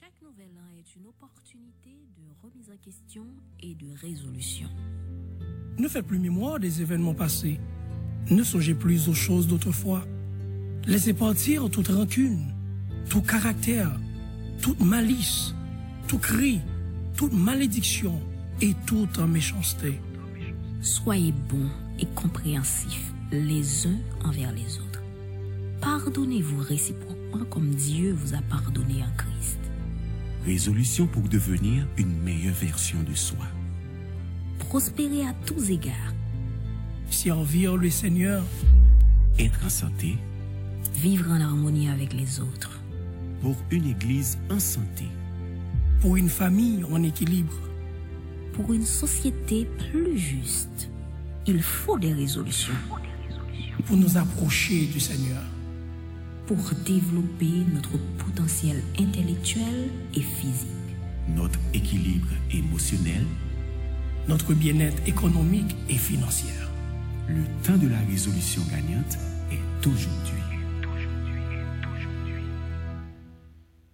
Chaque nouvel an est une opportunité de remise en question et de résolution. Ne faites plus mémoire des événements passés. Ne songez plus aux choses d'autrefois. Laissez partir toute rancune, tout caractère, toute malice, tout cri, toute malédiction et toute méchanceté. Soyez bons et compréhensifs les uns envers les autres. Pardonnez-vous réciproquement comme Dieu vous a pardonné en Christ. Résolution pour devenir une meilleure version de soi. Prospérez à tous égards. Servir le Seigneur, Être en santé Vivre en harmonie avec les autres. pour une église en santé. pour une famille en équilibre, Pour une société plus juste, il faut des résolutions. pour nous approcher du Seigneur. Pour développer notre potentiel intellectuel et physique. Notre équilibre émotionnel, notre bien-être économique et financier. le temps de la résolution gagnante est aujourd'hui.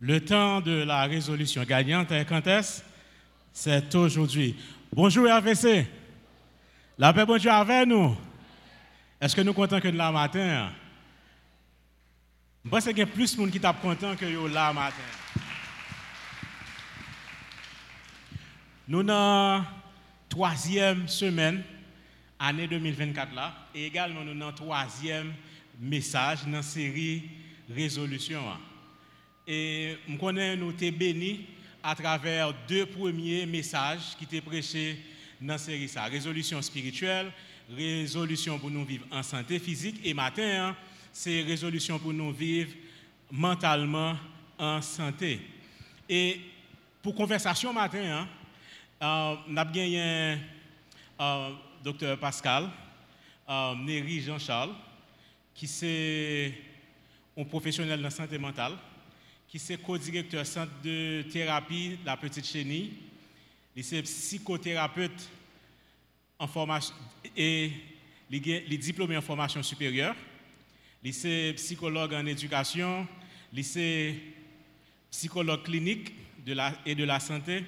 Le temps de la résolution gagnante est quand est-ce? C'est aujourd'hui. Bonjour RVC. La paix, bonjour avec nous. Est-ce que nous contents que de la matin? Je pense qu'il y a plus de monde qui content que yo là matin. Nous dans la troisième semaine, année 2024 là, et également nous dans troisième message dans la série résolution. Et je connais nous été bénis à travers deux premiers messages qui étaient prêchés dans cette série. Ça. Résolution spirituelle, résolution pour nous vivre en santé physique. Et matin, hein, c'est résolution pour nous vivre mentalement en santé. Et pour conversation matin, hein, euh, on a gagné un docteur Pascal, euh, Néry Jean-Charles, qui est un professionnel dans la santé mentale, qui est co-directeur centre de thérapie de la Petite Chenille. Il est psychothérapeute en formation et est diplômé en formation supérieure. Est psychologue en éducation. Est psychologue clinique et de la santé.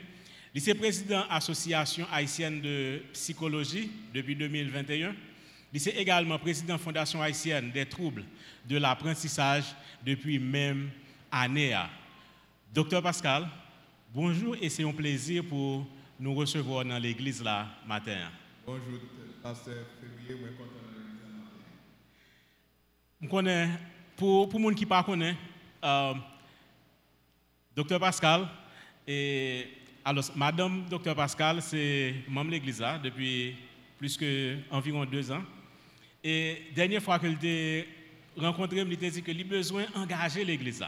Est président de l'Association haïtienne de psychologie depuis 2021. Il est également président Fondation haïtienne des troubles de l'apprentissage depuis même année. Docteur Pascal, bonjour et c'est un plaisir pour nous recevoir dans l'église là matin. Bonjour, pasteur Février, pour les qui ne connaissent pas, euh, Docteur Pascal, et, alors, Madame Docteur Pascal, c'est membre de l'église depuis plus que environ deux ans. Et dernière fois que je rencontré, il m'a dit que a besoin d'engager l'église.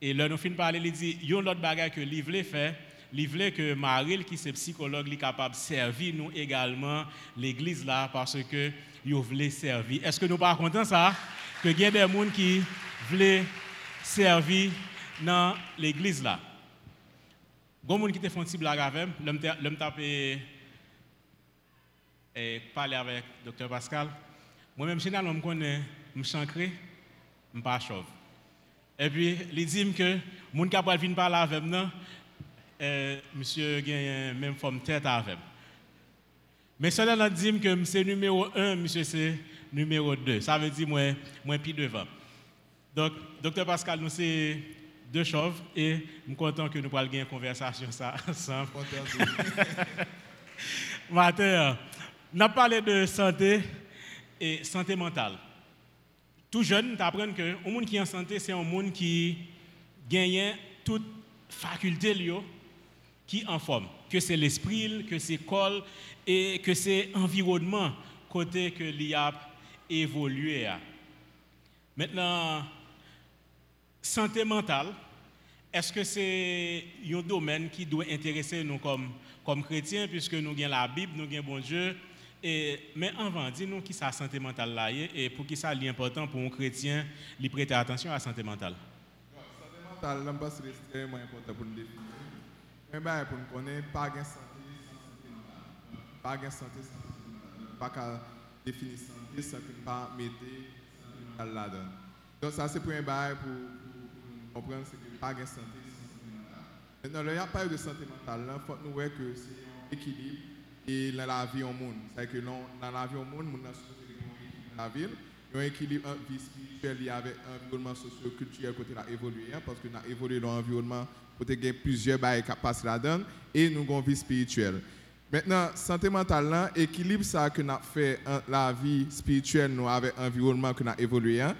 Et là, nous finissons par parler, il dit, il y a un autre bagage que voulait faire, il voulait que Maril, qui est psychologue, est capable de servir nous également, l'église là, parce que il voulait servir. Est-ce que nous pas contents ça? Que il y a des gens qui voulaient servir dans l'église là. Il y a des gens qui font une petite blague avec l'homme tape et parler avec le docteur Pascal. Moi-même, je connais, je chancré, je ne pas chauve. Et puis, il dit que les gens qui viennent parler avec moi, euh, monsieur a même forme tête avec. Mais cela dit que c'est numéro 1, monsieur c'est numéro 2. Ça veut dire moi, moi plus devant. Donc, docteur Pascal, nous c'est deux chauves et je suis content que nous puissions avoir une conversation ça ensemble. Matin, on a parlé de santé et santé mentale. Tout jeune, tu apprends que un monde qui est en santé, c'est un monde qui gagne toute faculté qui en forme, que c'est l'esprit, que c'est l'école et que c'est l'environnement côté que l'IA évolué. Maintenant, santé mentale, est-ce que c'est un domaine qui doit intéresser nous comme, comme chrétiens, puisque nous avons la Bible, nous avons bon Dieu, et, mais avant, dis-nous qui sa santé mentale là et pour qui ça est important pour un chrétien de prêter attention à la santé mentale. santé mentale, c'est extrêmement important pour nous définir. Mais ben, pour nous connaître, pas de santé sans santé. Pas de santé sans santé. Pas qu'à définir santé sans que nous pas mettre là-dedans. Donc ça c'est pour un bail pour, comprendre c'est que pas de santé Maintenant, là, il n'y a pas de santé mentale. Il faut nous voir que c'est un équilibre et dans la vie au monde. C'est-à-dire que dans la vie au monde, nous avons la ville. Il y a un équilibre entre vie spirituelle avec environnement socio-culturel côté a évolué, hein, parce que nous avons évolué dans l'environnement côté gagner plusieurs bails qui passent là-dedans et nous avons une vie spirituelle. Maintenant, santé mentale, là, équilibre ça que nous avons fait entre la vie spirituelle nous avec l'environnement que nous avons évolué, hein,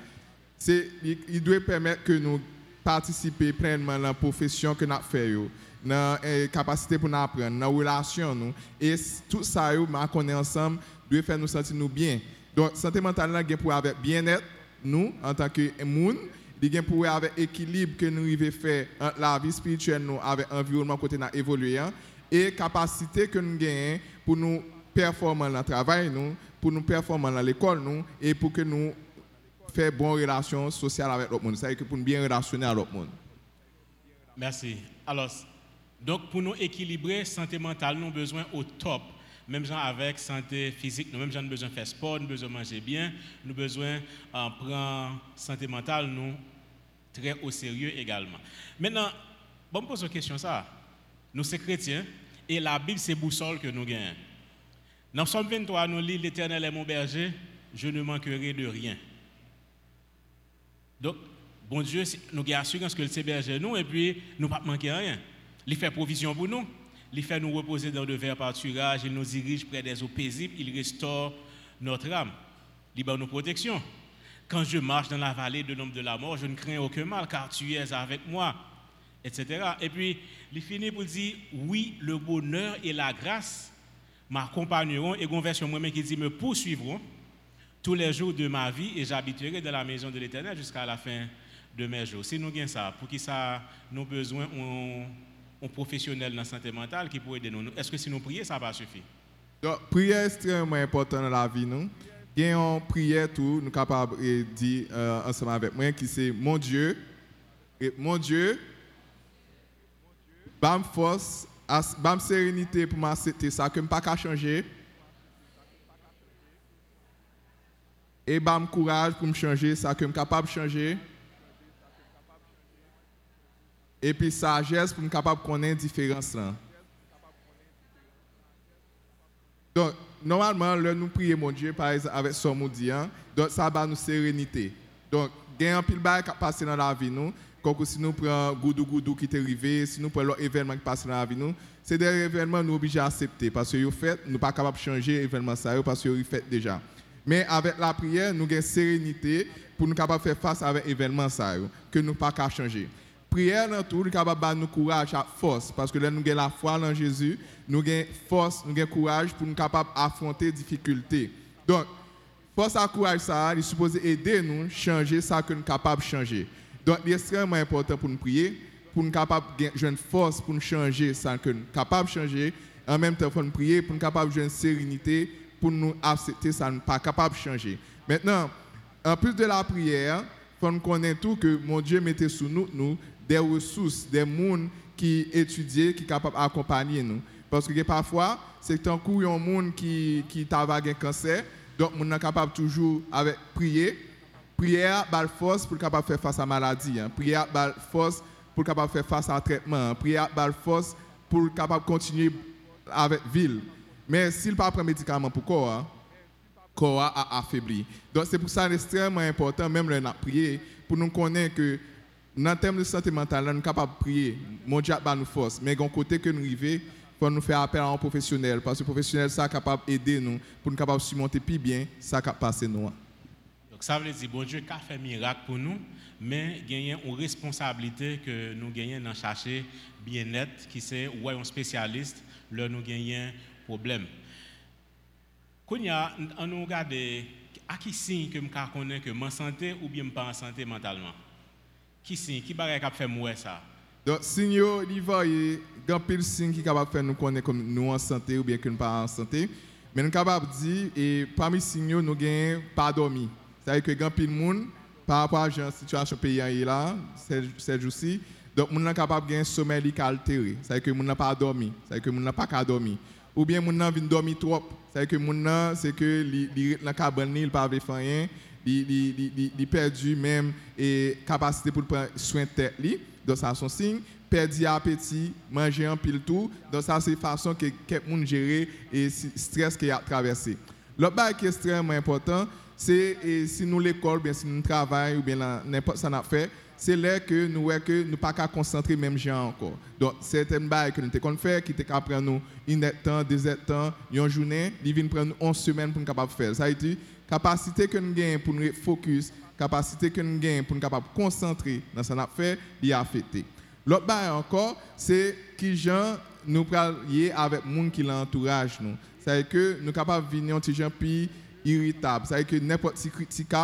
c'est, il, doit permettre que nous participer pleinement dans la profession que nous avons yo, dans la capacité pour nous apprendre, dans la relation. Nous. Et tout ça, ma connaît ensemble, doit faire nous sentir nous bien. Donc, santé mentale, là, pour avec bien-être, nous, en tant que monde, y a pour avec équilibre que nous devons faire entre la vie spirituelle, nous, avec l'environnement côté nous évolué, hein, et capacité que nous gagnons pour nous performer dans le travail, nous, pour nous performer dans l'école, nous, et pour que nous faire bonne relation sociale avec l'autre monde. C'est-à-dire que pour nous bien relationner avec l'autre monde. Merci. Alors, donc pour nous équilibrer, santé mentale, nous avons besoin au top. Même gens avec santé physique, nous même gens avons besoin faire sport, nous besoin de manger bien, nous besoin de prendre santé mentale, nous très au sérieux également. Maintenant, bon, me pose une question ça. Nous sommes chrétiens et la Bible c'est boussole que nous gagnons. Dans Psaume 23, nous lisons L'Éternel est mon berger, je ne manquerai de rien. Donc, bon Dieu, c'est- nous avons assurance que le héberge nous et puis nous ne pas manquer rien. Il fait provision pour nous. Il fait nous reposer dans de verts pâturages. Il nous dirige près des eaux paisibles. Il restaure notre âme. Il donne nos protections. Quand je marche dans la vallée de l'ombre de la mort, je ne crains aucun mal car tu es avec moi, etc. Et puis, il finit pour dire, oui, le bonheur et la grâce m'accompagneront. Et une version moi-même qui dit, me poursuivront tous les jours de ma vie et j'habiterai dans la maison de l'Éternel jusqu'à la fin de mes jours. Si nous gagnons ça, pour qui ça, nous besoin d'un professionnel dans la santé mentale qui pourrait aider nous. Est-ce que si nous prions, ça va suffire? Donc, prière est extrêmement important dans la vie, nous. Il y a une prière, tout, nous sommes capables de dire euh, ensemble avec moi, qui c'est Mon Dieu, et mon Dieu, bam force, bam sérénité pour m'accepter ça, que je ne pas changer. Et bam courage pour me changer ça, que je suis capable de changer. epi sajes pou m kapap konen diferans lan. Don, normalman, lè nou priye moun Dje, par exemple, avèk son moun diyan, don sa ba nou serenite. Don, gen an pil bay kap pase nan la vi nou, konkou si nou pren goudou-goudou ki te rive, si nou pren lò evenman ki pase nan la vi nou, se de evenman nou obije aksepte, paswe yo fèt, nou pa kapap chanje evenman sa yo, paswe yo fèt deja. Men avèk la priye, nou gen serenite pou nou kapap fè fase avèk evenman sa yo, ke nou pa ka chanje. Prière dans tout, capable de nous courage, à force, parce que nous avons la foi en Jésus, nous avons force, nous avons courage pour nous capables d'affronter les difficultés. Donc, force à courage ça, il est supposé aider nous changer ça que nous sommes capables de changer. Donc, il est extrêmement important pour nous prier, pour nous capables de une force pour nous changer ça que nous sommes capables de changer. En même temps, faut nous prier pour nous capables de une sérénité, pour nous accepter ça, nous pas capables de changer. Maintenant, en plus de la prière, il faut nous connaître tout que mon Dieu mettait sous nous, nous des ressources, des mondes qui étudient, qui sont capables d'accompagner nous. Parce que parfois, c'est un coup, un monde qui, qui un cancer, donc on est capable toujours avec prier. Prière, bal force pour capable faire face à la maladie. Hein. Prière, bal force pour capable faire face à un traitement. hein. Prière, bal force pour capable continuer avec ville. Mais s'il pas prend médicament pour corps, hein, corps a affaibli. Donc c'est pour ça extrêmement important, même le prier, pour nous connaître que dans le terme de santé mentale, nous sommes capables de prier. Mon Dieu nous force. Mais d'un côté que nous arrivons, faut nous faire appel à un professionnel. Parce que le professionnel, ça capable d'aider nous pour nous capables de surmonter plus bien ça qui a passé nous. Donc ça veut dire, bon Dieu a fait miracle pour nous, mais a une responsabilité que nous gagnons dans chercher bien-être, qui c'est, ouais, un spécialiste, là nous gagnons problème. Quand on regarde, à qui signe que je connais que en santé ou bien pas en santé mentalement? Qui signe, qui bagaille qui fait moi ça? Donc, signaux, il va y avoir pile signe qui est capable de faire nous connaître comme nous en santé ou bien que nous pas en santé. Mais nous sommes capables de dire, et parmi les signaux, nous n'avons pas dormi. C'est-à-dire que grand pile monde, par rapport à la situation pays là, ces jours-ci, donc nous sommes capables de gagner un sommeil qui est altéré. C'est-à-dire que nous n'avons pas dormi. C'est-à-dire que nous n'avons pas qu'à dormir. Ou bien nous n'avons dormir trop. C'est-à-dire que nous c'est que dans la cabane, il pas faire rien. Il perdu même et capacité pour prendre soin de tête. Donc ça un signe. perdre appétit, manger un pile tout. Donc ça c'est façon que quelqu'un gérer et stress qu'il a traversé. L'autre bail qui est extrêmement important, c'est si nous l'école, bien si nous travaillons ou bien n'importe ça n'a fait, c'est là que nous voyons que nous pas qu'à concentrer même gens encore. Donc certaines bails que nous t'ai faire qui qu'à prendre nous une temps, deux temps, une journée, ils viennent prendre nous 11 semaines pour nous faire. Ça veut dire capacité que nous gagnons pour nous focus, capacité que nous gagnons pour nous capable concentrer dans ce qu'on a fait, il affecté. L'autre bail encore, c'est qui gens nous lier avec monde qui l'entourage nous. Ça veut dire que nous capables de venir un petit gens plus irritable. Ça veut dire que n'importe qui critique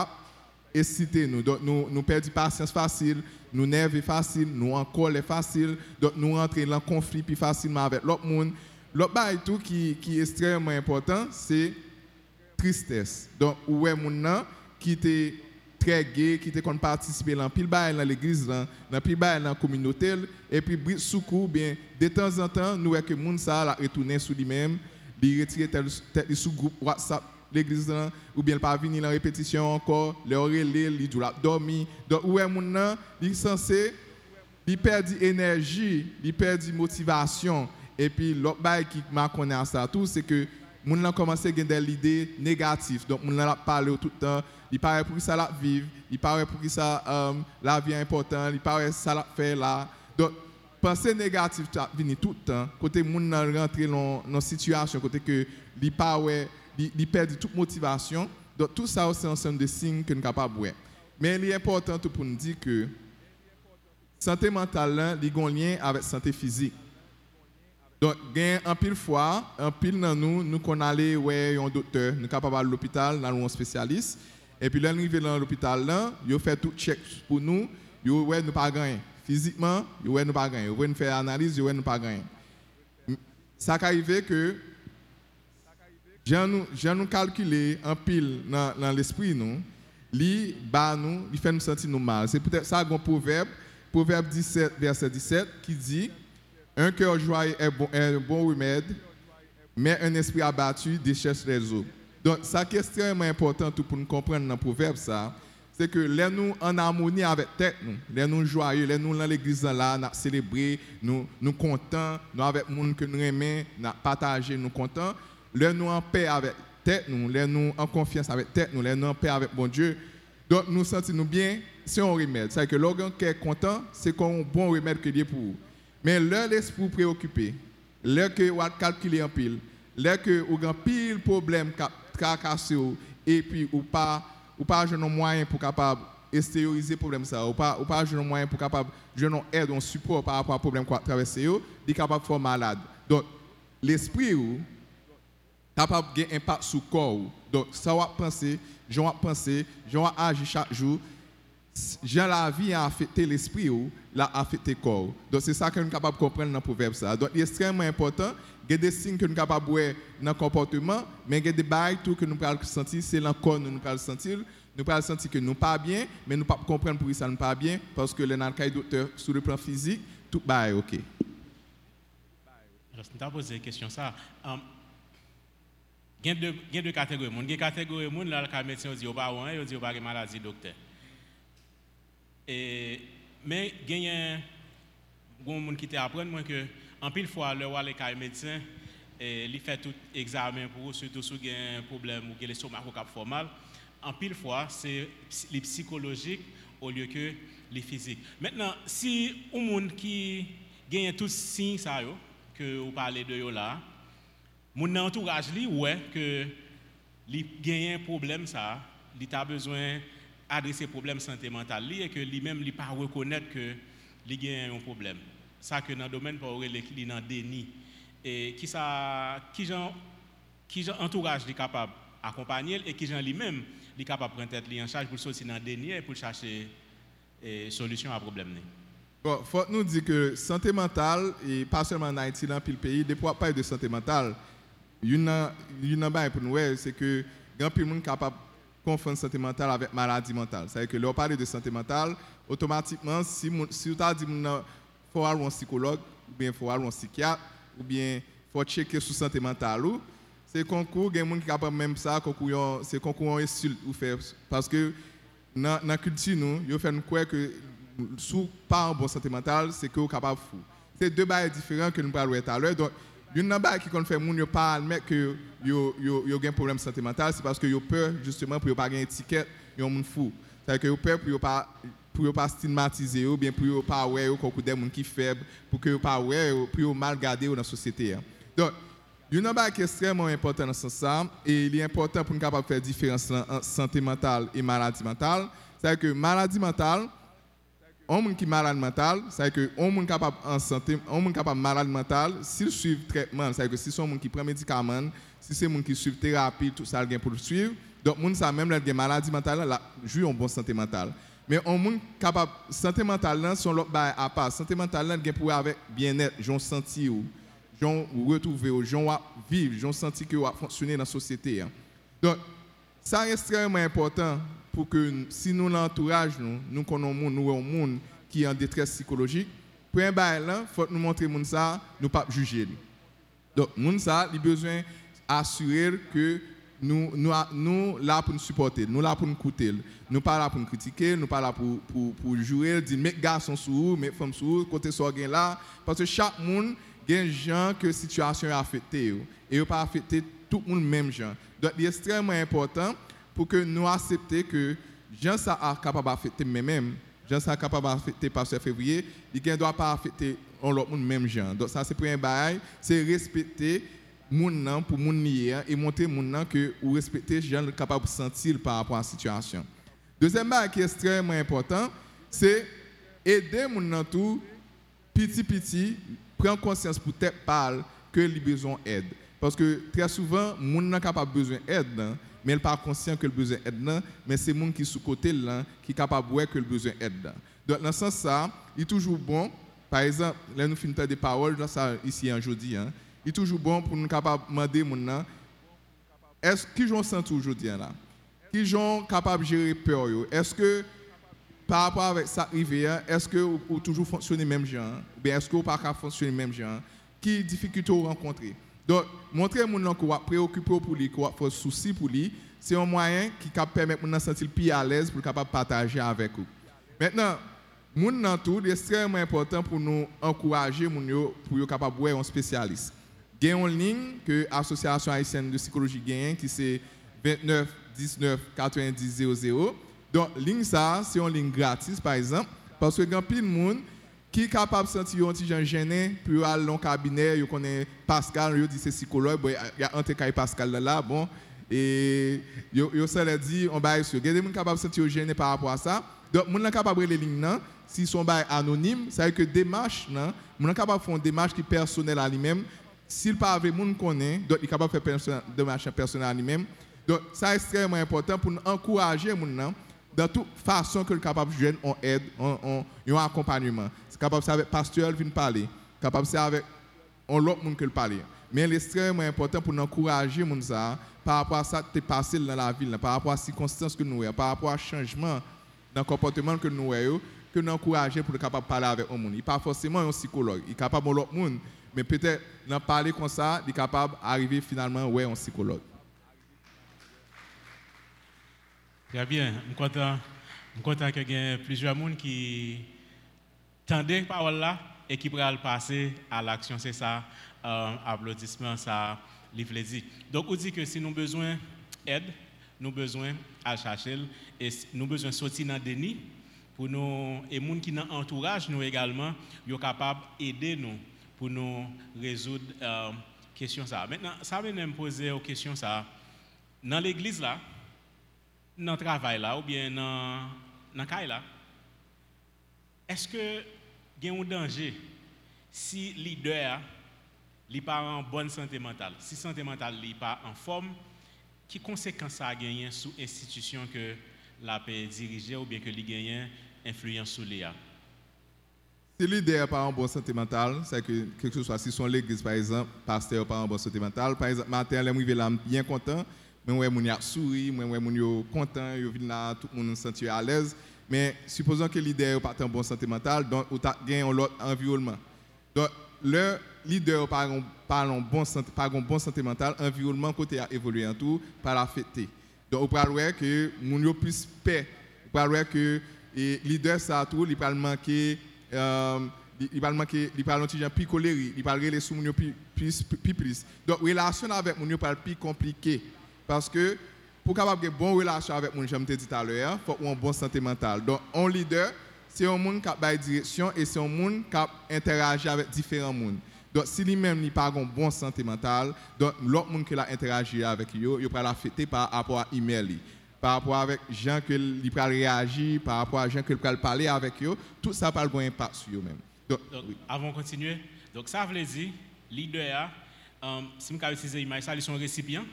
exciter nous. Donc, nous, nous perdons patience facile, nous nervons facile, nous en colère facile, nous rentrons dans le conflit plus facilement avec l'autre monde. L'autre bail tout qui, qui est extrêmement important, c'est tristesse. Donc, est mon nan qui était très gay, qui était qu'on dans pile dans l'église, dans pile dans la communauté, et puis bris soukou, bien, de temps en temps, nous que moun ça la retourner sur lui-même, il retire tel sous groupe WhatsApp l'église ou bien pas venir en répétition encore, le relais, il doit dormir. Donc, est mon nan, il censé il perd énergie, il perd motivation. Et puis, l'autre bail qui m'a connu à ça tout, c'est que moun nan commencé avoir des idées négatives. Donc, moun nan la parle tout le temps. Il paraît pour ça la vivre, il paraît pour ça euh, la vie est importante, il paraît ça la fait là. Donc, pensée négative vient tout le temps. Côté moun nan dans une situation, côté que il paraît, il perd toute motivation. Donc, tout ça, c'est ensemble de signes que nous de voir. Mais il est important pour nous dire que santé mentale, là, il y a un lien avec santé physique. Donc, en pile fois, en pile dans nous, nous qu'on allait ouais un docteur, nous capable à l'hôpital, dans un spécialiste. Et puis là, nous arrivons dans l'hôpital là, ils fait tout check pour nous, ils ouais nous pas gagner. Physiquement, ils ouais nous pas gagner. Ils nous faire analyse, ils ouais nous pas gagner. Ça qui arrive que j'ai nous nous calculé en pile dans, dans l'esprit nous, li ba nous, il fait nous sentir nous mal. C'est peut-être ça un proverbe, proverbe 17 verset 17 qui dit un cœur joyeux est, bon, un bon remède, mais un esprit abattu décherche les eaux. Donc, ça qui est extrêmement important pour nous comprendre dans le proverbe, ça, c'est que les nous en harmonie avec tête, nous, les nous joyeux, les nous dans l'église là, nous célébrer, nous nous contents, nous avec les gens que nous aimons, nous partager, nous contents, les nous en paix avec tête, nous, les nous en confiance avec tête, nous, les nous en paix avec bon Dieu. Donc, nous sentons nous bien, c'est un remède. C'est que l'organe qui est content, c'est un bon remède que Dieu pour vous. Mais leur l'esprit préoccupé, leur que vous calculer en pile, leur que vous avez pile problème tracassé et puis ou pas ou pas un moyen pour capable extérioriser problème ça. Ou pas ou pas un moyen pour capable je non aide un support par rapport à problème qu'on traverser yo, dit capable de faire malade. Donc l'esprit ou capable un impact sur le corps. Donc ça va penser, je vais penser, je vais agir chaque jour. Jean la vie a affecté l'esprit ou l'a affecté le corps. Donc c'est ça que nous sommes capables de comprendre dans le proverbe. Ça. Donc il est extrêmement important. Il y a des signes que nous sommes capables de voir dans le comportement, mais il y a des bails que nous pouvons sentir, c'est l'encore nous pouvons sentir. Nous pouvons sentir que nous ne pas bien, mais nous ne pouvons pas comprendre pourquoi ça ne pas bien, parce que cas docteur sur le plan physique, tout bail OK. Alors, tu as posé la question, ça, um, il y a deux, deux catégories. Il y a une catégorie de monde, là, le médecin dit, il n'y a pas de maladie, docteur. Et, mais il y a gens qui apprennent que en pile fois le et il fait tout examen pour surtout si un problème ou que le stomac qui mal. En pile fois c'est les psychologique au lieu que les physiques. Maintenant si un monde qui gagne tous signes que vous parlez de yo là mon entourage lui ouais que il gagne un problème ça il a besoin adresser problème santé mentale et que lui-même il pas reconnaître que il a un problème. Ça que dans le domaine pour il dans déni. Et qui ça qui gens qui entourage est capable accompagner et qui gens lui-même est capable prendre tête en charge pour sortir dans déni et pour chercher eh, solution à problème. Bon, faut nous dire que santé mentale et pas seulement en Haïti dans le pays, des fois pas de santé mentale, une une pour nous c'est que grand plus monde capable confondre santé mentale avec maladie mentale. C'est-à-dire que lorsqu'on parle de santé mentale, automatiquement, si, si dit qu'il faut avoir un psychologue, ou bien faut un psychiatre, ou bien faut checker sur santé mentale, c'est concours, il y a des gens qui sont même ça, c'est concours insulte ou faire. Parce que dans la culture, nous, ils font croire que sous pas en bonne santé mentale, c'est que capable fou. C'est deux bails différents que nous parlons tout à l'heure. Une bail qui fait moun yo pas admettre que yo yo yo un problème santé mentale, c'est parce que yo peur justement pour yo pas gagner étiquette, yo moun fou. C'est-à-dire que yo peur pour yo pas pour yo pas stigmatiser ou bien pour yo pas ouais ou des gens qui faible pour que yo pas ouais pour yo mal garder dans la société. hein. Donc une chose qui est extrêmement important dans ce sens, et il est important pour nous capable faire différence entre santé mentale et maladie mentale, c'est que maladie mentale, un monde qui est malade mental, c'est que un monde capable en santé, un monde capable malade mental, s'il suit traitement, c'est que si c'est un monde qui prend médicaments, si c'est un monde qui suit thérapie, tout ça gain pour le suivre, donc monde ça même la maladie mentale là, joue en bonne santé mentale. Mais un monde capable santé mentale là son l'autre à part, santé mentale là gain pour avec bien-être, j'en senti ou j'en retrouver ou j'en vivre, j'en senti que fonctionner dans la société. hein. Donc ça est extrêmement important pour que si nous l'entourage nous, nous connaissons nous un monde qui est en détresse psychologique, pour un bail là, faut nous montrer monde ça, nous pas juger. Donc monde ça, il a besoin assurer que nous nous nous là pour nous supporter, nous là pour nous écouter, nous pas là pour nous critiquer, nous pas là pour pour pour jouer, dire mes garçons sous, mes femmes sous, côté so gain là parce que chaque monde gain gens que situation a affecté yo, et pas affecté tout le monde même gens. Donc il est extrêmement important pour que nous accepter que gens ça a capable d'affecter moi-même, gens ça capable d'affecter pasteur février, il ne doit pas affecter l'autre monde même gens. Donc ça c'est pour un bail, c'est respecter moun nan pour moun nier et montrer moun nan que ou respecter gens capable de sentir par rapport à la situation. Deuxième bail qui est extrêmement important, c'est aider moun nan tout petit petit prendre conscience pour tête parle que il besoin d'aide. Parce que très souvent, moun nan capable besoin d'aide, nan, mais il pas conscient que le besoin d'aide, mais c'est moun qui sous côté là qui capable voir que le besoin d'aide. Donc dans ce sens ça, il est toujours bon. Par exemple, là nous finissons des paroles ça ici aujourd'hui, hein, il est toujours bon pour nous capable demander nan, est-ce qui j'en sens aujourd'hui là? Qui j'en capable de gérer peur? Est-ce que par rapport avec ça arrivé, hein, est-ce que vous, toujours fonctionner même genre ou bien est-ce que vous pas fonctionner même genre Qui difficulté vous rencontrez Donc montrer mon nom qu'on va préoccuper pour lui, qu'on faire souci pour lui, c'est un moyen qui cap permettre mon sentir plus à l'aise pour capable partager avec vous. Maintenant, moun nan tout, est extrêmement important pour nous encourager moun yo pour yo capable voir un spécialiste. A une ligne que l'Association haïtienne de psychologie gagne qui c'est 29 19 90 00. Donc, ligne ça, c'est une ligne gratis, par exemple, parce que plein de monde qui est capable de sentir un petit gens gêné, puis aller dans le cabinet, il connaît Pascal, il dit c'est psychologue, il y a un cas Pascal là, bon, et ça l'a dit on bail sur. Il y a des gens capables de sentir gêné par rapport à ça. Donc, moun nan capable de les lignes si son bail anonyme, ça veut dire que démarche là, moun nan capable de faire une démarche qui est personnelle à lui-même. S'il pas avec moun connaît, donc il est capable de faire perso- démarche personnelle à lui-même. Donc, ça est extrêmement important pour nous encourager moun nan dans toute façon que le capable de joindre on aide, on, on, on accompagnement. C'est capable faire avec pasteur vient parler, capable faire avec on l'autre monde que le parler. Mais il est extrêmement important pour encourager moun ça par rapport à ça qui passé dans la ville, par rapport à ces circonstances que nous avons, par rapport à changement dans le comportement que nous avons, que nous encourager pour être capable de parler avec un monde. Il n'est pas forcément un psychologue, il est capable de l'autre monde, mais peut-être d'en parler comme ça, il est capable d'arriver finalement ouais un psychologue. Très bien. Je suis content, je suis content qu'il y plusieurs personnes qui la parole là et qui pourraient passer à l'action. C'est ça, euh, applaudissement, ça, livre dit. Donc, on dit que si nous avons besoin d'aide, nous avons besoin à chercher et nous avons besoin de sortir dans le déni pour nous, et les gens qui dans entourage nous également, sont capables d'aider nous pour nous résoudre euh, question ça. Maintenant, ça veut me poser une question ça. Dans l'église là, dans le travail là, ou bien dans le caille là, est-ce que y a un danger si le leader n'est pas en bonne santé mentale, si santé mentale n'est pas en forme, qui conséquences a gagné sur l'institution que la paix ou bien que il gagne influence sur les Si l'idée n'est pas en bonne santé mentale, c'est que quelque soit, si son l'église par exemple, pasteur pas en bonne santé mentale, par exemple, matin, les là bien content, mais ouais, moun y a mais ouais, moun yo content, yo vinn là, tout le monde se sent à l'aise. Mais supposons que l'idée n'est pas en bonne santé mentale, donc ou gagne un autre environnement. Donc le leader par un bon santé bon santé mentale, environnement côté a évolué en tout par affecté. Donc on parle ouais que moun yo plus paix, on parle ouais que et leader ça tout il parle manquer euh, il parle manquer il parle petit plus colérique il parle les sous plus plus plus donc relation avec mon parle plus compliqué parce que pour capable avoir une bonne relation avec mon j'aime te dit tout à l'heure faut une bonne santé mentale donc un leader c'est un monde qui a une direction et c'est un monde qui interagit avec différents mondes donc, si lui-même n'a pas une bonne santé mentale, donc l'autre monde qui a interagi avec lui, il va l'affecter par rapport à l'email, par rapport avec gens qui il peut réagir, par rapport à gens qui peut parler avec eux, tout ça va avoir un impact sur eux-mêmes. Donc, avant de continuer, donc ça veut dire, leader, um, si je utiliser l'image, ça, ils sont récipients.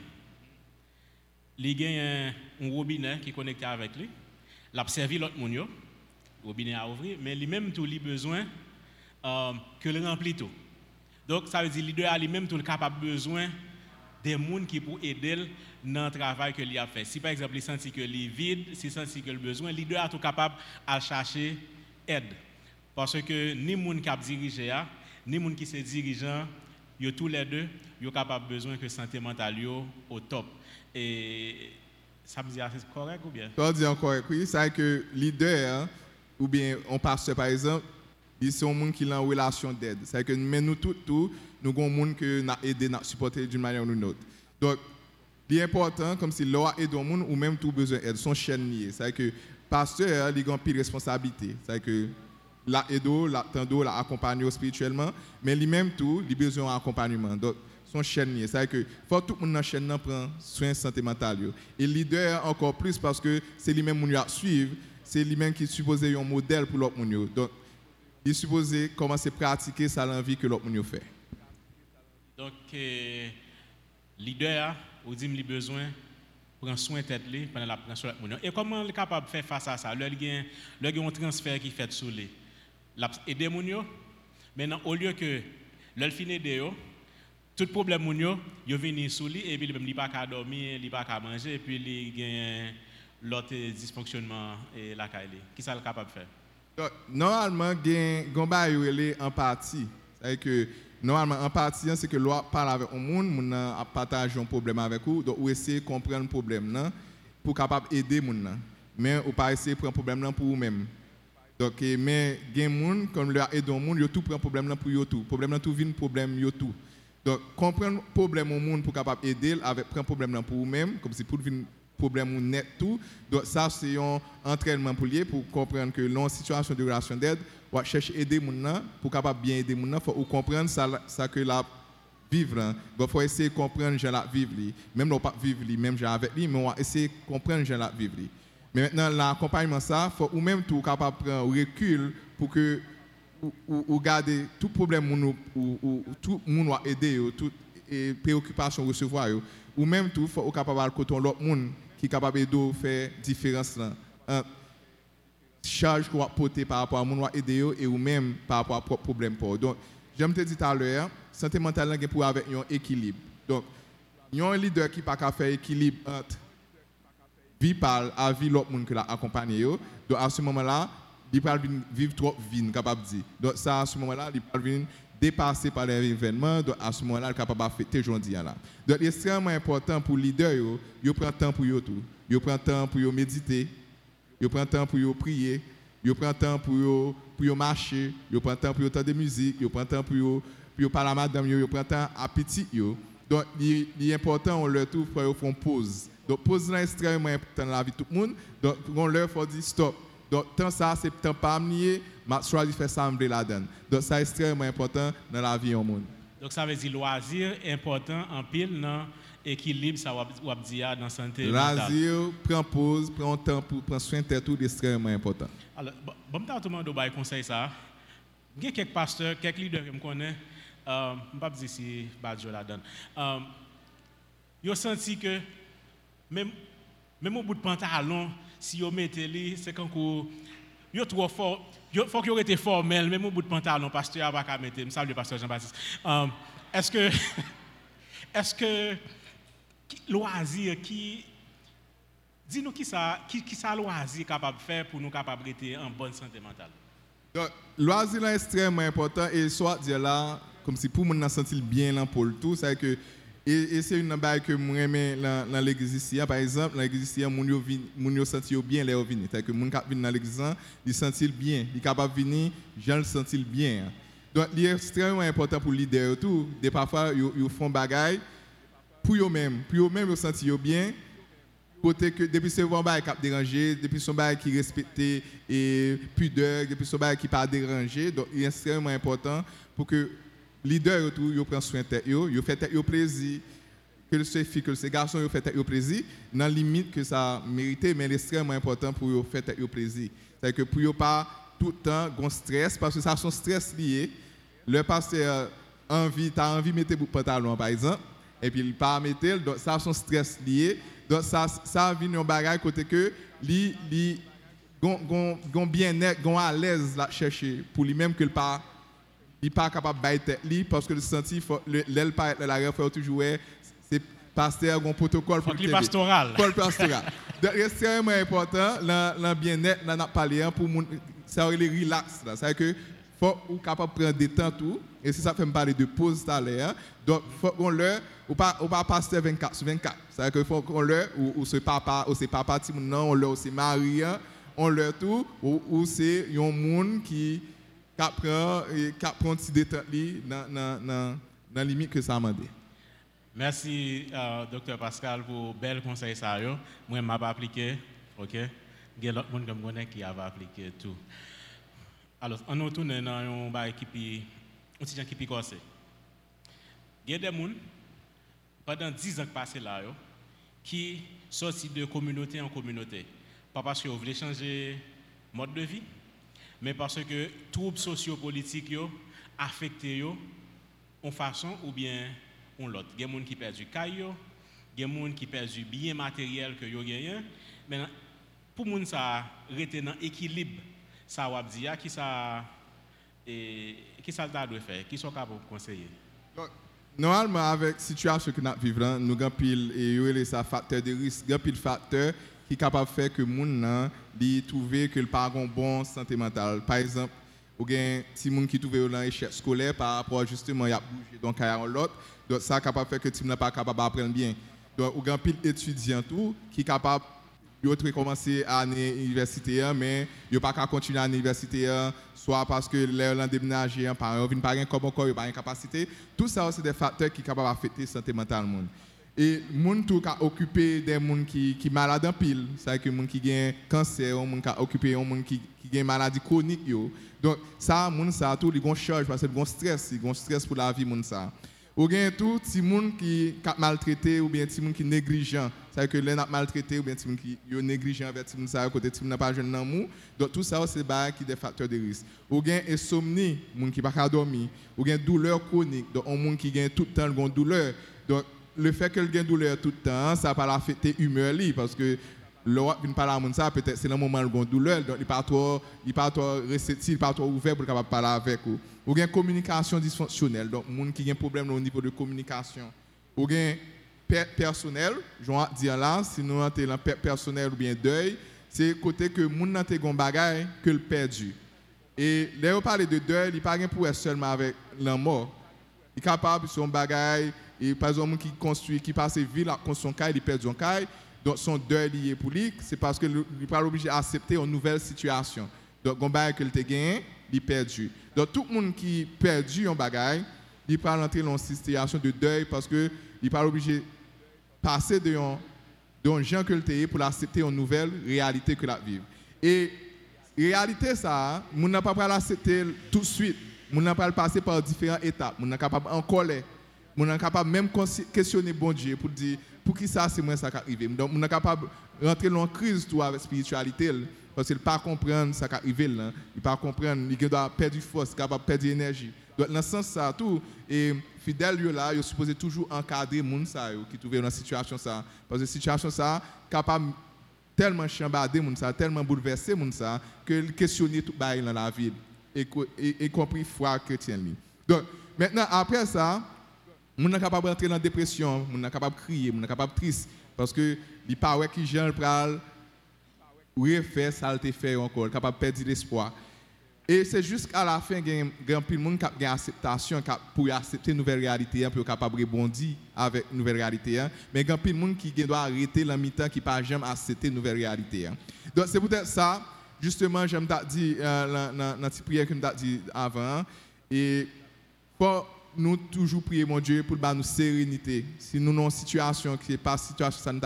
Il a un, robinet qui est connecté avec lui. Il a servi l'autre monde, le robinet a ouvert, mais lui-même, tout, il a besoin um, que le remplit tout. Donc, ça veut dire que leader a lui-même tout capable besoin des gens qui pour aider dans le travail qu'il a fait. Si par exemple, il sent que est vide, s'il sent que le besoin, leader est tout capable à chercher aide. Parce que ni les gens qui dirigé, ni les gens qui sont dirigeants, ils tous les deux, ils ont capable besoin que santé mentale au top. Et ça me dit c'est correct ou bien? Ça dit correct, oui. C'est que leader, ou bien on passe par exemple, c'est un monde qui est en relation d'aide. C'est que nous, tous, tout, nous avons monde qui nous aidé, nous supporté d'une manière ou d'une autre. Donc, l'important, comme si l'on aide un monde ou même tout besoin d'aide, son chaîne liée. C'est que pasteur, il a une responsabilité. C'est que la aide, la tendo, la accompagner spirituellement, mais lui-même tout, il a besoin d'accompagnement. Son chaîne liée. C'est que faut tout le monde dans chaîne prend soin de santé mentale. Et leader encore plus parce que c'est lui-même qui suivre, c'est lui-même qui est supposé un modèle pour l'autre monde. Donc, il est supposé commencer à pratiquer ça dans la vie que l'autre monde fait. Donc, euh, leader, dites qu'il a besoin de prendre soin de tête pendant la de l'autre Et comment il est capable de faire face à ça? Il y a un transfert qui fait sur lui. Il a aidé les Maintenant, au lieu que l'autre finit de tout problème moun il vient sur lui et puis il n'a pas dormir, il n'a pas manger et puis il a l'autre dysfonctionnement et la Qui ça est capable de faire? Normalement, il y a empathie. C'est-à-dire que normalement, empathie, c'est que l'on parle avec un monde, on partage un problème avec vous, donc on essaie de comprendre le problème pour capable aider les gens. Mais on pas essayer prendre le problème pour vous-même. Donc, mais y a des gens, comme leur aider un monde, ils tout prend le problème pour eux tout. Le problème tout vient problème yo tout. Donc, comprendre le problème au monde pour capable aider, avec prendre le problème pour vous-même, comme si pour venir problème net tout. Donc ça, c'est un entraînement pour lier, pour comprendre que dans une situation de relation d'aide, on va chercher aider les gens pour capable bien aider les gens, il faut comprendre ça, ça que la vivre. Il faut essayer de comprendre gens la vivre. Même non pas vivre, même avec lui, mais on va essayer de comprendre gens la vivre. Mais maintenant, l'accompagnement, ça, faut ou même tout capable prendre recul pour que ou, ou, garder tout problème ou, ou, tout monde va aider, toute préoccupation recevoir, ou même tout, faut capable côté l'autre qui capable de faire différence là. charge qu'on porter par rapport à mon aider et ou même par rapport à problème pour. Donc, j'aime te dire tout à l'heure, santé mentale est pour avec un équilibre. Donc, il y a un leader qui pas faire équilibre entre vie par à vie l'autre monde qui l'a accompagné. Donc, à ce moment-là, il va vivre trop vie, capable de dire. Donc, ça, à ce moment-là, il venir dépassé par les événements, donc à ce moment-là, il est capable de fêter aujourd'hui. Donc, c'est extrêmement important pour les leaders, ils prennent temps pour eux tout. Ils prennent temps pour méditer, ils prennent temps pour prier, ils prennent temps pour pour marcher, ils prennent temps pour entendre de musique, ils prennent temps pour pour parler à madame, ils prennent temps à petit. Donc, il est important, on leur trouve pour faire une pause. Donc, pause est extrêmement important dans la vie de tout le monde. Donc, on leur faut dire stop. Donc, tant ça, c'est temps pas amener, mais choisi faire ça la donne. Donc, ça est extrêmement important dans la vie au monde. Donc, ça veut dire loisir important en pile dans l'équilibre, ça va dire dans la santé Loisir, prends pause, prends temps pour prendre soin de tout, c'est extrêmement important. Alors, bon, je tout le monde conseil ça. Il y a quelques pasteurs, quelques leaders que je connais, euh, je ne vais pas dire si Badjo la donne. Euh, ils ont senti que même, même au bout de pantalon, si vous mettez c'est quand vous êtes trop fort. Il faut vous été formel, même au bout de pantalon, pasteur pas mettre. Je salue le pasteur Jean-Baptiste. Um, est-ce que, est-ce que, loisir qui, dis-nous qui ça, qui, qui ça loisir capable de faire pour nous capable d'être en bonne santé mentale? Donc, loisir est extrêmement important et soit dire là, comme si pour nous sentir bien là pour le tout, c'est que Et, et c'est une balle que moi aimé dans, l'église ici. Par exemple, dans l'église ici, moun yo senti bien les vini. C'est-à-dire que moun kap vin dans l'église, il senti bien, il capable venir, j'en le senti bien. Donc, il est extrêmement important pour le leader tout. Des parfois, ils font bagaille pour eux-mêmes, pour eux-mêmes, ils sentent bien. Côté que depuis ce bon bail qui a dérangé, depuis son bail qui respecté et pudeur, depuis son bail qui pas dérangé, donc il est extrêmement important pour que leader tout, yo prend soin de yo, yo fait yo plaisir que ces filles, que ces garçons yo fait yo plaisir dans la limite que ça mérité mais extrêmement important pour yo fait yo plaisir. C'est que pour yo pas tout le temps gon stress parce que ça son stress lié. Le pasteur envie, tu as envie mettre pantalon par exemple et puis il pas mettre donc ça son stress lié. Donc ça ça vient un bagage côté que li li gon bien-être, gon à l'aise là chercher pour lui-même que le pas il pas capable de tête parce que le senti l'aile pas la rêve faut toujours c'est pasteur un protocole pour le pastoral. Le pastoral. Donc c'est extrêmement important dans bien-être dans pour ça les relax là c'est que faut ou capable prendre des temps tout et c'est ça fait me parler de pause tout à l'heure donc faut qu'on leur ou pas ou pas pasteur 24 sur 24 c'est que faut qu'on leur ou, ou c'est papa ou c'est papa non on leur c'est Marie on leur tout ou, ou c'est un monde qui qui prend qui prend petit détente dans dans limite que ça m'a dit. Merci euh, docteur Pascal pour bel conseil ça yo. Moi m'a pas appliqué, OK? Il y a d'autres monde comme moi qui a appliqué tout. Alors, on retourne dans un bail qui un petit qui pi corsé. Il y a des gens pendant 10 ans passé là yo qui sorti de communauté en communauté. Pas parce que vous voulez changer mode de vie, mais parce que troubles sociopolitiques yo affecté yo en façon ou bien en l'autre. Il y a des gens qui perdent du caillou, il y des gens qui perdent du bien matériel que yo gagnent. Mais pour moun ça rester dans équilibre, ça va qui ça et qui ça doit faire, qui sont capables de conseiller. Normalement, avec la situation que nous vivons, nous avons pile et ça facteur de risque, pile facteur qui est capable de faire que les gens trouvent que le pas une bonne santé mentale. Par exemple, il y a des gens qui trouvent dans l'échec scolaire par rapport justement à bouger donc à l'autre. Donc ça capable de faire que les gens ne pas capable d'apprendre bien. Donc y a pile étudiants tout qui est capable de commencer à l'université mais ils ne pas continuer à l'université soit parce que les déménagé, parent comme encore, ils pas une capacité. Tout ça, c'est des facteurs qui sont capables d'affecter la santé mentale. Et gens qui ont occupé des gens qui sont malades en pile, c'est-à-dire que gens qui ont cancer, gens qui occupé des gens qui ont une maladie chronique. Donc, ça, gens, ça, tout, ils ont charge parce qu'ils ont stress, ils ont stress pour la vie. Ça. Ou bien tout, si gens qui sont maltraités ou bien si gens qui sont négligents, c'est-à-dire que les gens maltraités ou bien si gens qui sont négligents avec les gens côté si n'a pas jeune dans Donc tout ça c'est qui des facteurs de risque. Ou bien insomnie, gens qui pas dormir, ou bien douleur chronique, donc un monde qui gagne tout le temps une douleur. Donc le fait que gagne douleur tout le temps, ça va pas l'affecter humeur parce que l'autre vient parler à ça peut-être c'est le moment où il douleur donc il pas trop il pas trop réceptif, il pas trop ouvert pour capable parler avec vous. Ou bien communication dysfonctionnelle donc monde qui a un problème au niveau de communication. Ou bien perte personnelle, je dire là, si nous avons un perte personnelle ou bien deuil, c'est côté que nan te gon bagay que le perdu. Et là on parle de deuil, il pas pour être seulement avec la mort. Il est capable son bagay et par exemple qui construit qui passe ville à son caille, il perd son caille donc son deuil lié pour lui, c'est parce qu'il n'est pas obligé d'accepter une nouvelle situation. Donc, un bagage qu'il a gagné, il perdu. Donc, tout le monde qui a perdu un bagage, il peut entrer dans une situation de deuil parce qu'il n'est pas obligé de passer de un gens que le pour accepter une nouvelle réalité que la vivre. Et réalité ça, on n'a pas l'accepter tout de suite. On n'a pas passer par différentes étapes. On n'est capable en colère. On est capable même questionner bon Dieu pour dire pour qui ça c'est moi ça qui arrive. Donc on est capable de rentrer dans une crise tout avec spiritualité parce qu'il pas comprendre ça qui arrive là, il pas comprendre, il doit perdre force, capable perdre énergie. Donc dans ce sens ça tout et fidèle là, il supposé toujours encadrer les ça qui trouvé dans cette situation ça parce que situation ça capable tellement chambarder moun ça, tellement bouleverser moun ça que il questionner tout bail dans la vie et, y compris foi chrétienne. Donc maintenant après ça on est capable d'entrer dans dépression, on est capable crier, on est capable triste parce que il pas ouais qui Jean pral refaire ça te fait encore, capable perdre l'espoir. Et c'est jusqu'à la fin qu'il y a peu de monde qui pour accepter nouvelle réalité, pour capable rebondir avec une nouvelle réalité. Mais il y a monde qui doit arrêter la mi-temps, qui n'a jamais accepté nouvelle réalité. Donc c'est peut-être ça, justement, j'aime euh, dans- la petite prière que je dit avant. Et faut nous toujours prier, mon Dieu, pour bah, nous sérénité. Si nous avons une situation qui n'est pas situation ça nous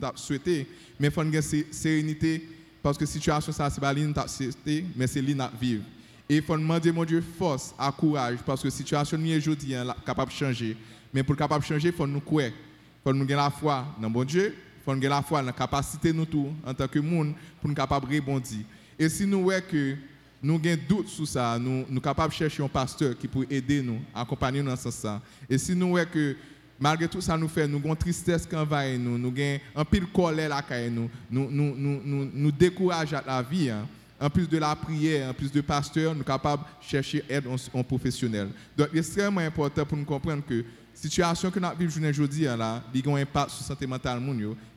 t'a souhaité, mais il faut nous sé- sérénité parce que situation ça c'est pas t'a souhaité, mais c'est nous vivre. Et il faut demander, mon Dieu, force, à courage, parce que la situation nous est aujourd'hui hein, la- capable de changer. Mais pour capable de changer, il faut nous croire. Il faut nous gagner la foi dans mon Dieu, il faut nous gagner la foi dans la capacité nous tous, en tant que monde, pour nous capable de rebondir. Et si nous voyons que nous avons doute sur ça, nous sommes capables de chercher un pasteur qui peut aider nous, accompagner nous dans ce sens. Et si nous voyons que malgré tout ça nous fait, nous avons tristesse qui envahit nous, nous avons un pile colère là qui nous, nous, nous, nous, nous, décourage à la vie. hein. En plus de la prière, en plus de pasteur, nous sommes capables de chercher aide en, professionnel. Donc, c'est extrêmement important pour nous comprendre que la situation que nous vivons aujourd'hui, hein, là, a un impact sur la santé mentale.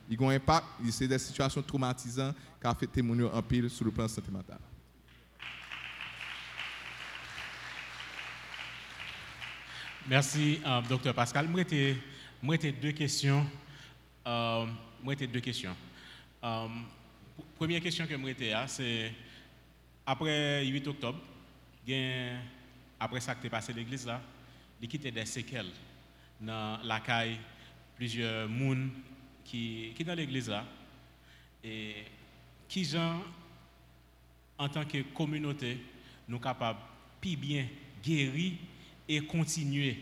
Il a un impact, c'est des situations traumatisantes qui affectent en pile sur le plan santé mentale. Merci, euh, docteur Pascal. Moi, j'ai deux questions. Euh, moi, deux questions. Euh, première question que moi, j'ai, c'est après 8 octobre, après ça qui est passé l'église, là, il quitté des séquelles dans la caille, plusieurs personnes qui, qui dans l'église là. Et qui, gens, en tant que communauté, nous capables plus bien guérir et continuer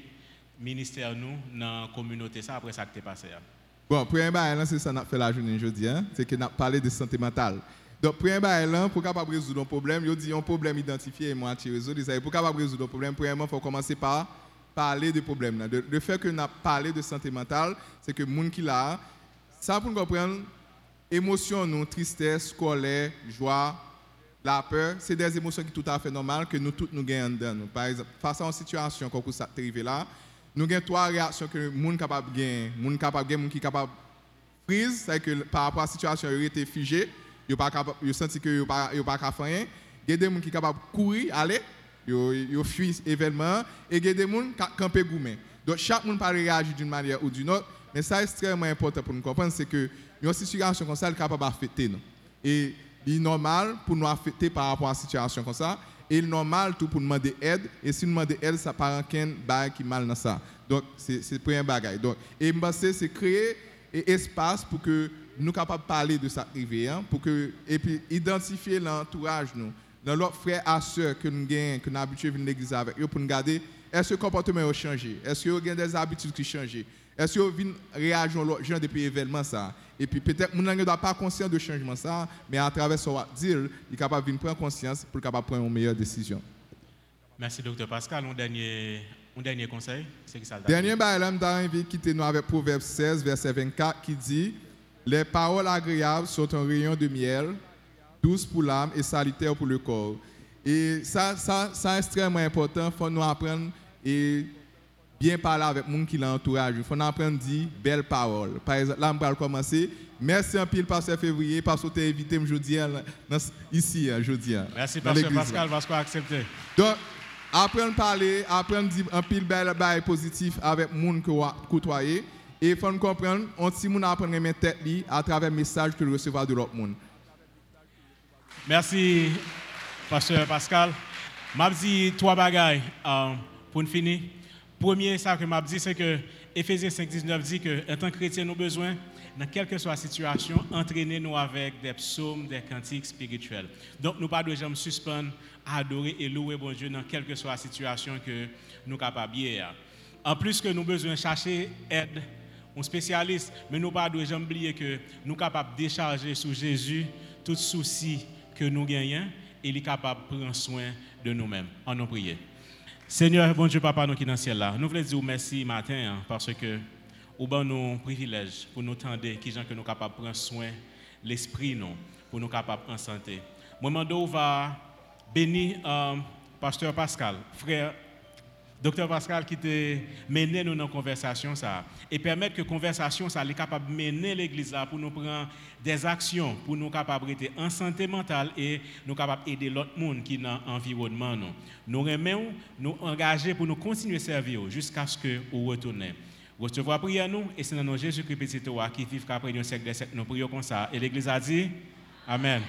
ministère nous dans la communauté ça après ça qui est passé. hein. Bon, premier bail, c'est ça qu'on a fait la journée aujourd'hui, hein? c'est qu'on a parlé de santé mentale. Donc, premier bail, pour capable résoudre un problème, il dit un problème identifié et moitié résolu. Ça Pour capable résoudre un problème, premièrement, faut commencer par parler de problème. là. De- Le fait que avons parlé de santé mentale, c'est que gens qui là, ça pour comprendre, émotion, nous, tristesse, colère, joie, la peur, c'est des émotions qui sont tout à fait normales que nous toutes nous gagnons dedans. Par exemple, face à une situation comme ça arrivé là, nous avons trois réactions que le monde capable de gagner. Le monde capable de gagner, le monde qui est capable de freeze, c'est que par rapport à la situation, il était figé, il pas capable, il senti que il pas de rien. Il y a des gens qui sont capables de courir, aller, ils ils fuient l'événement et il y a des gens qui camper gourmet. Donc chaque monde peut réagir d'une manière ou d'une autre, mais ça est extrêmement important pour nous comprendre c'est que une situation comme ça est capable d'affecter nous. Et il est normal pour nous affecter par rapport à une situation comme ça. Il est normal pour nous demander aide. Et si nous demandons aide, ça part en qu'un bail qui mal dans ça. Donc, c'est le premier bagage. Donc, et c'est créer un espace pour que nous capables de parler de ça arrivé, hein, et puis identifier l'entourage, dans l'autre frère et sœurs que nous avons, que nous habitués à l'église avec eux, pour nous garder, est-ce que le comportement a changé? Est-ce qu'il y a des habitudes qui ont changé? Est-ce que vous réagir à l'autre gens depuis l'événement ça? Et puis peut-être que ne doit pas conscient de changement ça, mais à travers ce dire, il est capable de prendre conscience pour capable prendre une meilleure décision. Merci, docteur Pascal. Un dernier, un dernier conseil, c'est que ça Dernier bail, je de quitter nous avec Proverbe 16, verset 24, qui dit Les paroles agréables sont un rayon de miel, douce pour l'âme et salutaire pour le corps. Et ça, ça, ça c'est extrêmement important. Il faut nous apprendre et bien parler avec les gens qui l'entourage. Il faut apprendre à dire belles paroles. Par exemple, là, je vais commencer. Merci un pile, Pasteur Février, parce que tu as invité aujourd'hui ici, aujourd'hui. Merci, dans Pasteur l'église, là. Pascal, parce qu'on a accepté. Donc, apprendre à parler, apprendre à dire un pile bel bail positif avec les gens que vous côtoyez. Et il faut comprendre, on si moun apprendre à mettre tête à travers le message que vous recevez de l'autre monde. Merci, Pasteur Pascal. M'a dit trois bagailles euh, pour finir. Premier, ça que m'a dit, c'est que Éphésiens 5, 19 dit que, en tant que chrétien, nous besoin, dans quelle que soit la situation, entraîner nous avec des psaumes, des cantiques spirituels. Donc, nous pas de jamais suspendre adorer et louer bon Dieu dans quelle que soit la situation que nous sommes capables. En plus que nous besoin chercher aide un spécialiste, mais nous pas de jamais oublier que nous sommes capables de décharger sur Jésus tout souci que nous gagnons et il est capable de prendre soin de nous-mêmes. En nous prier. Seigneur, bon Dieu, Papa, nous qui dans le ciel là, nous voulons dire merci matin hein, parce que au bon nous privilège pour nous tendre qui gens que nous capables de prendre soin l'esprit nous pour nous capables en santé. Moi, mando va bénir euh, pasteur Pascal, frère Docteur Pascal qui te mené nous dans la conversation ça et permettre que conversation ça est capable de mener l'église pour nous prendre des actions pour nous capables être en santé mentale et nous capables aider l'autre monde qui est dans l'environnement nous. Nous remettons nous engager pour nous continuer à servir jusqu'à ce que vous retournez. Recevoir prière nous et c'est dans Jésus-Christ qui vivent qu'après un siècle de siècle nous prions comme ça et l'église a dit Amen.